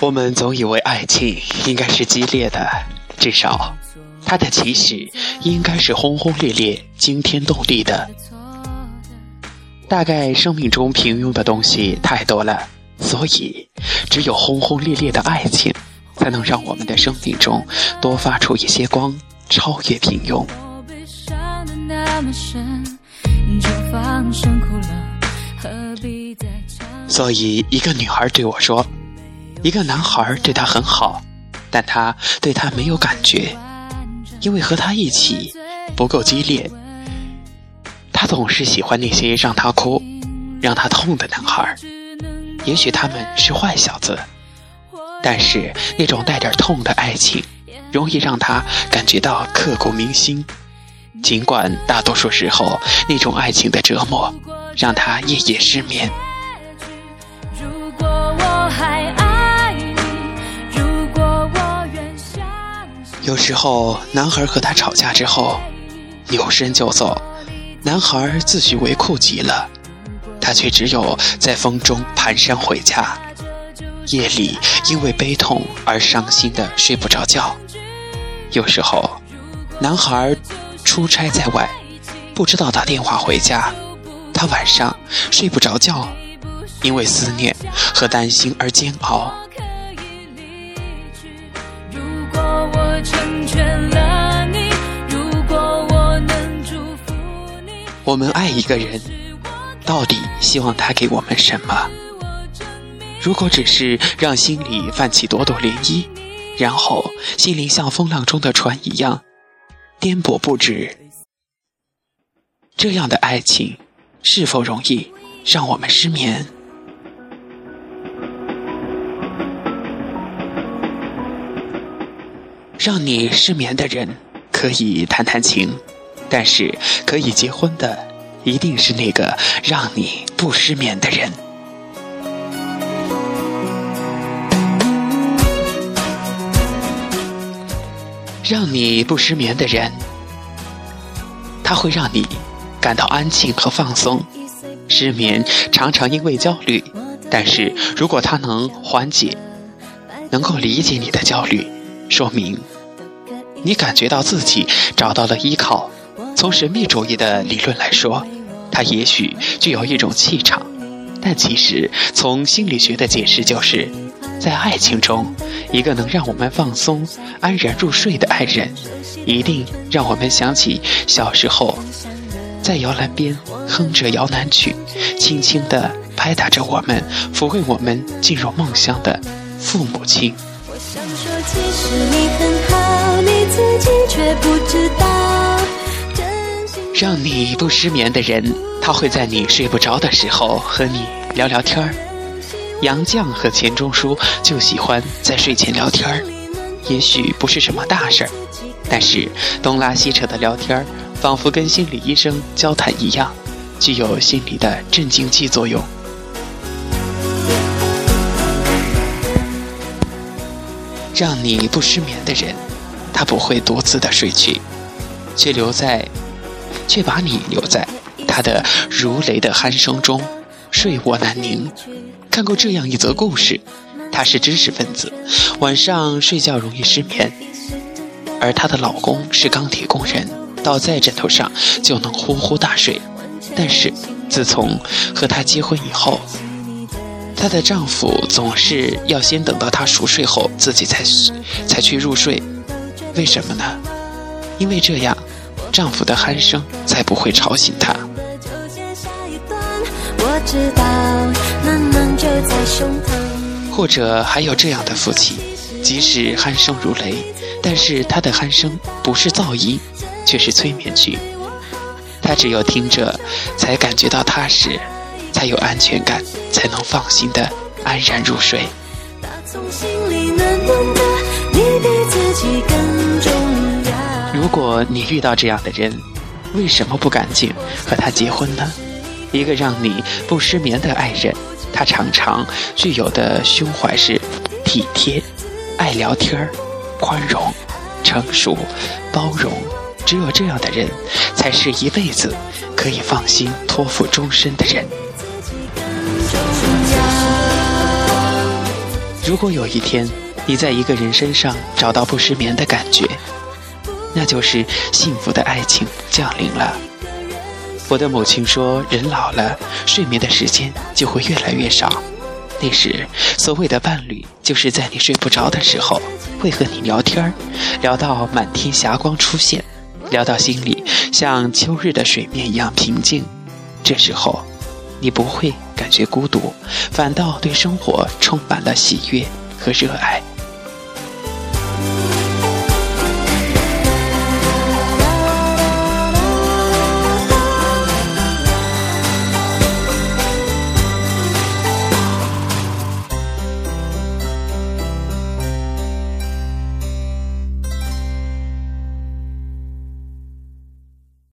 我们总以为爱情应该是激烈的，至少它的起始应该是轰轰烈烈、惊天动地的。大概生命中平庸的东西太多了，所以只有轰轰烈烈的爱情，才能让我们的生命中多发出一些光，超越平庸。所以，一个女孩对我说：“一个男孩对她很好，但她对他没有感觉，因为和他一起不够激烈。他总是喜欢那些让他哭、让他痛的男孩。也许他们是坏小子，但是那种带点痛的爱情，容易让他感觉到刻骨铭心。尽管大多数时候，那种爱情的折磨让他夜夜失眠。”有时候，男孩和她吵架之后，扭身就走。男孩自诩为酷极了，他却只有在风中蹒跚回家。夜里因为悲痛而伤心的睡不着觉。有时候，男孩出差在外，不知道打电话回家，他晚上睡不着觉，因为思念和担心而煎熬。我们爱一个人，到底希望他给我们什么？如果只是让心里泛起朵朵涟漪，然后心灵像风浪中的船一样颠簸不止，这样的爱情是否容易让我们失眠？让你失眠的人可以谈谈情。但是可以结婚的，一定是那个让你不失眠的人。让你不失眠的人，他会让你感到安静和放松。失眠常常因为焦虑，但是如果他能缓解，能够理解你的焦虑，说明你感觉到自己找到了依靠。从神秘主义的理论来说，它也许具有一种气场，但其实从心理学的解释就是，在爱情中，一个能让我们放松、安然入睡的爱人，一定让我们想起小时候在摇篮边哼着摇篮曲，轻轻地拍打着我们，抚慰我们进入梦乡的父母亲。我想说，其实你很好，你自己却不知道。让你不失眠的人，他会在你睡不着的时候和你聊聊天儿。杨绛和钱钟书就喜欢在睡前聊天儿，也许不是什么大事儿，但是东拉西扯的聊天儿，仿佛跟心理医生交谈一样，具有心理的镇静剂作用。让你不失眠的人，他不会独自的睡去，却留在。却把你留在他的如雷的鼾声中，睡卧难宁。看过这样一则故事：她是知识分子，晚上睡觉容易失眠，而她的老公是钢铁工人，倒在枕头上就能呼呼大睡。但是自从和她结婚以后，她的丈夫总是要先等到她熟睡后自己才才去入睡。为什么呢？因为这样。丈夫的鼾声才不会吵醒她。或者还有这样的夫妻，即使鼾声如雷，但是他的鼾声不是噪音，却是催眠曲。他只有听着，才感觉到踏实，才有安全感，才能放心的安然入睡。如果你遇到这样的人，为什么不赶紧和他结婚呢？一个让你不失眠的爱人，他常常具有的胸怀是体贴、爱聊天宽容、成熟、包容。只有这样的人，才是一辈子可以放心托付终身的人。如果有一天你在一个人身上找到不失眠的感觉，那就是幸福的爱情降临了。我的母亲说，人老了，睡眠的时间就会越来越少。那时，所谓的伴侣，就是在你睡不着的时候，会和你聊天聊到满天霞光出现，聊到心里像秋日的水面一样平静。这时候，你不会感觉孤独，反倒对生活充满了喜悦和热爱。